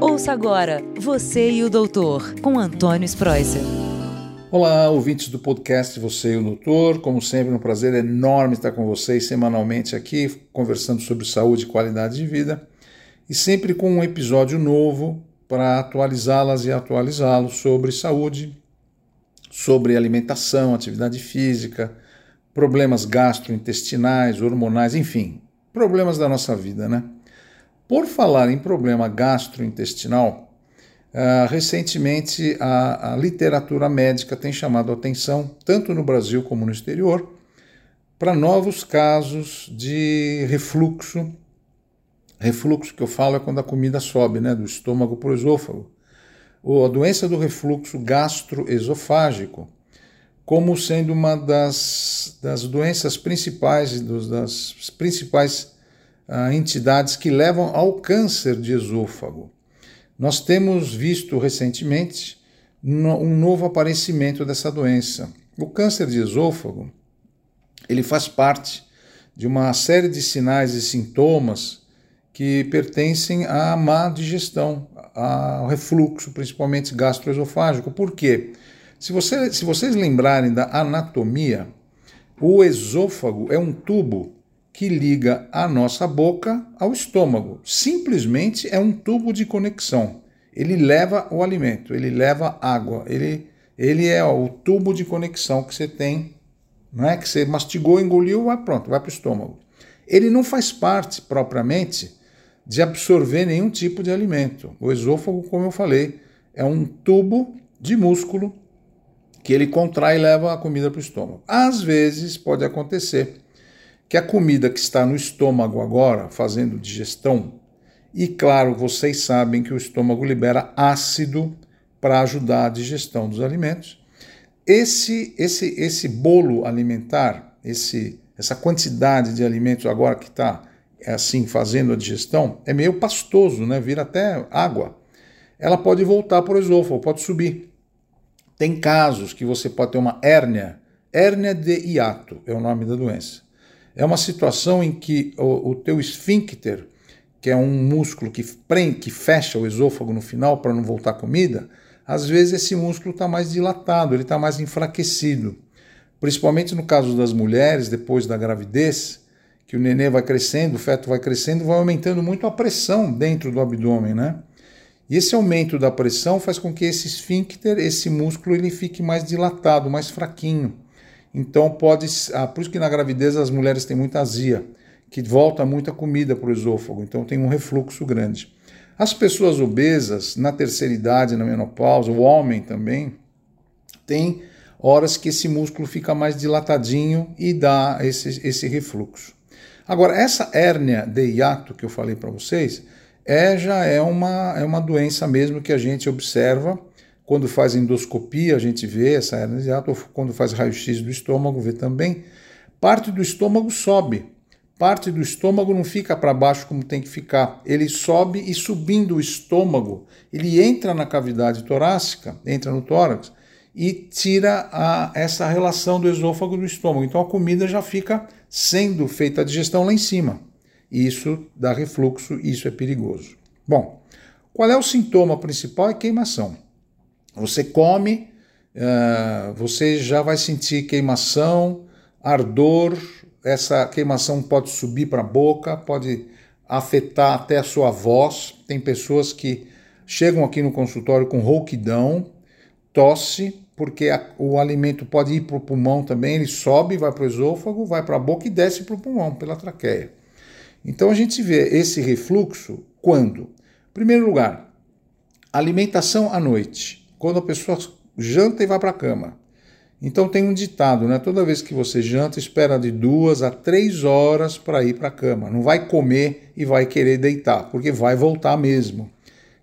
Ouça agora Você e o Doutor, com Antônio Spreuser. Olá, ouvintes do podcast Você e o Doutor. Como sempre, um prazer enorme estar com vocês semanalmente aqui, conversando sobre saúde e qualidade de vida, e sempre com um episódio novo para atualizá-las e atualizá-los sobre saúde, sobre alimentação, atividade física, problemas gastrointestinais, hormonais, enfim, problemas da nossa vida, né? Por falar em problema gastrointestinal, uh, recentemente a, a, literatura médica tem chamado a atenção, tanto no Brasil como no exterior, para novos casos de refluxo. Refluxo que eu falo é quando a comida sobe, né, do estômago para o esôfago. Ou a doença do refluxo gastroesofágico, como sendo uma das, das doenças principais, dos, das principais uh, entidades que levam ao câncer de esôfago. Nós temos visto recentemente no, um novo aparecimento dessa doença. O câncer de esôfago ele faz parte de uma série de sinais e sintomas que pertencem à má digestão, ao refluxo, principalmente gastroesofágico. Por quê? Se, você, se vocês lembrarem da anatomia, o esôfago é um tubo que liga a nossa boca ao estômago. Simplesmente é um tubo de conexão. Ele leva o alimento, ele leva água, ele, ele é ó, o tubo de conexão que você tem, não é que você mastigou, engoliu, vai pronto, vai para o estômago. Ele não faz parte propriamente de absorver nenhum tipo de alimento. O esôfago, como eu falei, é um tubo de músculo que ele contrai e leva a comida para o estômago. Às vezes pode acontecer que a comida que está no estômago agora, fazendo digestão, e claro, vocês sabem que o estômago libera ácido para ajudar a digestão dos alimentos. Esse, esse, esse bolo alimentar, esse, essa quantidade de alimentos agora que está é assim fazendo a digestão, é meio pastoso, né? vira até água. Ela pode voltar para o esôfago, pode subir. Tem casos que você pode ter uma hérnia, hérnia de hiato é o nome da doença é uma situação em que o, o teu esfíncter, que é um músculo que prende, que fecha o esôfago no final para não voltar comida, às vezes esse músculo está mais dilatado, ele está mais enfraquecido. Principalmente no caso das mulheres, depois da gravidez, que o nenê vai crescendo, o feto vai crescendo, vai aumentando muito a pressão dentro do abdômen, né? E esse aumento da pressão faz com que esse esfíncter, esse músculo, ele fique mais dilatado, mais fraquinho. Então pode, ah, por isso que na gravidez as mulheres têm muita azia, que volta muita comida para o esôfago, então tem um refluxo grande. As pessoas obesas, na terceira idade, na menopausa, o homem também, tem horas que esse músculo fica mais dilatadinho e dá esse, esse refluxo. Agora, essa hérnia de hiato que eu falei para vocês, é, já é uma, é uma doença mesmo que a gente observa quando faz endoscopia, a gente vê essa hernia ou quando faz raio-x do estômago, vê também. Parte do estômago sobe. Parte do estômago não fica para baixo como tem que ficar. Ele sobe e subindo o estômago, ele entra na cavidade torácica, entra no tórax e tira a, essa relação do esôfago do estômago. Então a comida já fica sendo feita a digestão lá em cima. Isso dá refluxo, isso é perigoso. Bom, qual é o sintoma principal? É queimação. Você come, uh, você já vai sentir queimação, ardor, essa queimação pode subir para a boca, pode afetar até a sua voz. Tem pessoas que chegam aqui no consultório com rouquidão, tosse, porque a, o alimento pode ir para o pulmão também, ele sobe, vai para o esôfago, vai para a boca e desce para o pulmão, pela traqueia. Então a gente vê esse refluxo quando? Em primeiro lugar, alimentação à noite quando a pessoa janta e vai para a cama. Então tem um ditado, né? Toda vez que você janta, espera de duas a três horas para ir para a cama. Não vai comer e vai querer deitar, porque vai voltar mesmo.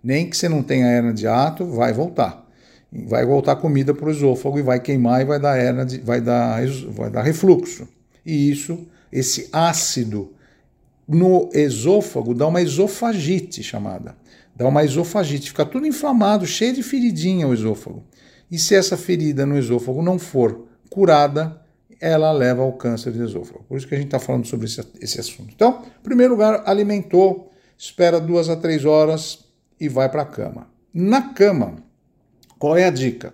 Nem que você não tenha hernia de ato, vai voltar. Vai voltar comida para o esôfago e vai queimar e vai dar hernia de, vai dar, vai dar refluxo. E isso, esse ácido no esôfago dá uma esofagite chamada dá uma esofagite, fica tudo inflamado, cheio de feridinha o esôfago. E se essa ferida no esôfago não for curada, ela leva ao câncer de esôfago. Por isso que a gente está falando sobre esse, esse assunto. Então, em primeiro lugar, alimentou, espera duas a três horas e vai para a cama. Na cama, qual é a dica?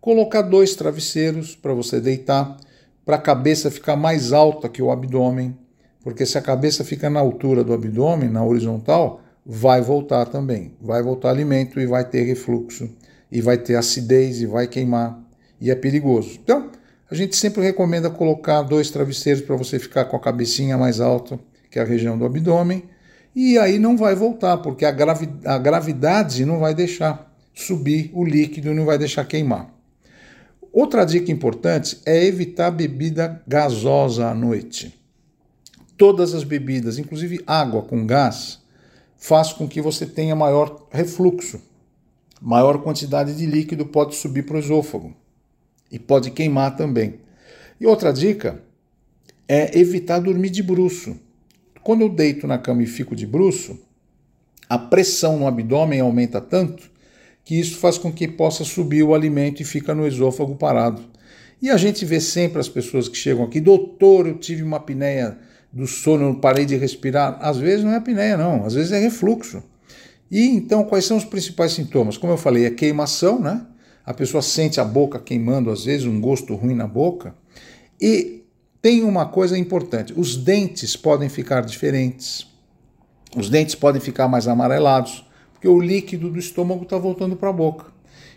Colocar dois travesseiros para você deitar, para a cabeça ficar mais alta que o abdômen, porque se a cabeça fica na altura do abdômen, na horizontal, vai voltar também. Vai voltar alimento e vai ter refluxo, e vai ter acidez, e vai queimar, e é perigoso. Então, a gente sempre recomenda colocar dois travesseiros para você ficar com a cabecinha mais alta, que é a região do abdômen, e aí não vai voltar, porque a, gravi a gravidade não vai deixar subir o líquido, não vai deixar queimar. Outra dica importante é evitar bebida gasosa à noite. Todas as bebidas, inclusive água com gás, faz com que você tenha maior refluxo. Maior quantidade de líquido pode subir para o esôfago e pode queimar também. E outra dica é evitar dormir de bruço. Quando eu deito na cama e fico de bruço, a pressão no abdômen aumenta tanto que isso faz com que possa subir o alimento e fica no esôfago parado. E a gente vê sempre as pessoas que chegam aqui, doutor, eu tive uma apneia do sono, eu parei de respirar. Às vezes não é apneia, não, às vezes é refluxo. E então, quais são os principais sintomas? Como eu falei, é queimação, né? A pessoa sente a boca queimando, às vezes, um gosto ruim na boca. E tem uma coisa importante: os dentes podem ficar diferentes, os dentes podem ficar mais amarelados porque o líquido do estômago está voltando para a boca.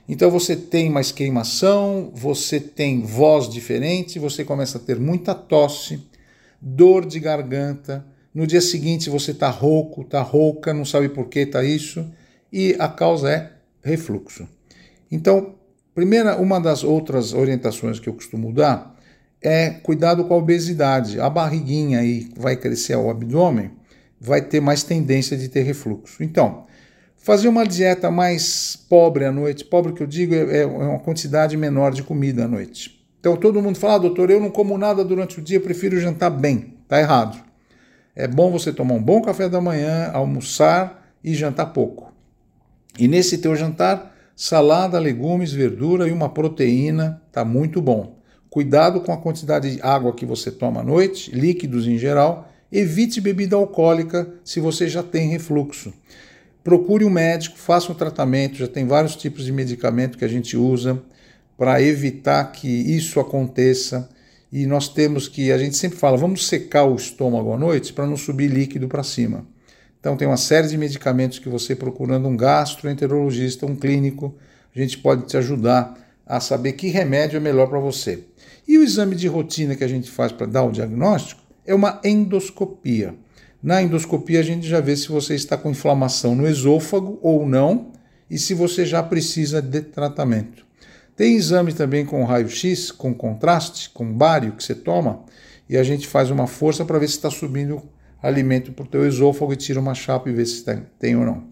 Então você tem mais queimação, você tem voz diferente, você começa a ter muita tosse, dor de garganta. No dia seguinte você está rouco, está rouca, não sabe por que está isso, e a causa é refluxo. Então, primeira, uma das outras orientações que eu costumo dar é cuidado com a obesidade. A barriguinha aí vai crescer ao abdômen, vai ter mais tendência de ter refluxo. Então, Fazer uma dieta mais pobre à noite, pobre que eu digo é, é uma quantidade menor de comida à noite. Então todo mundo fala, ah, doutor, eu não como nada durante o dia, prefiro jantar bem. Está errado. É bom você tomar um bom café da manhã, almoçar e jantar pouco. E nesse teu jantar, salada, legumes, verdura e uma proteína, tá muito bom. Cuidado com a quantidade de água que você toma à noite, líquidos em geral. Evite bebida alcoólica se você já tem refluxo procure um médico, faça um tratamento. Já tem vários tipos de medicamento que a gente usa para evitar que isso aconteça. E nós temos que, a gente sempre fala, vamos secar o estômago à noite para não subir líquido para cima. Então tem uma série de medicamentos que você procurando um gastroenterologista, um clínico, a gente pode te ajudar a saber que remédio é melhor para você. E o exame de rotina que a gente faz para dar o diagnóstico é uma endoscopia. Na endoscopia, a gente já vê se você está com inflamação no esôfago ou não e se você já precisa de tratamento. Tem exame também com raio-x, com contraste, com bário que você toma e a gente faz uma força para ver se está subindo alimento para o teu esôfago e tira uma chapa e vê se tem, tem ou não.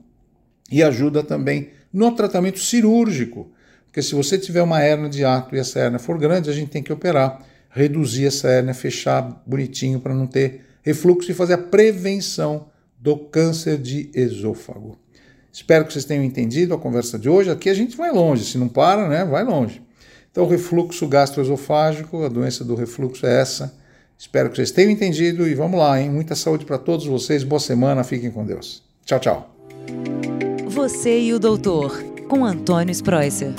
E ajuda também no tratamento cirúrgico, porque se você tiver uma hernia de ato e essa hernia for grande, a gente tem que operar, reduzir essa hernia, fechar bonitinho para não ter refluxo e fazer a prevenção do câncer de esôfago. Espero que vocês tenham entendido a conversa de hoje. Aqui a gente vai longe, se não para, né, vai longe. Então, refluxo gastroesofágico, a doença do refluxo é essa. Espero que vocês tenham entendido e vamos lá, hein? Muita saúde para todos vocês. Boa semana, fiquem com Deus. Tchau, tchau. Você e o doutor, com Antônio Spreuser.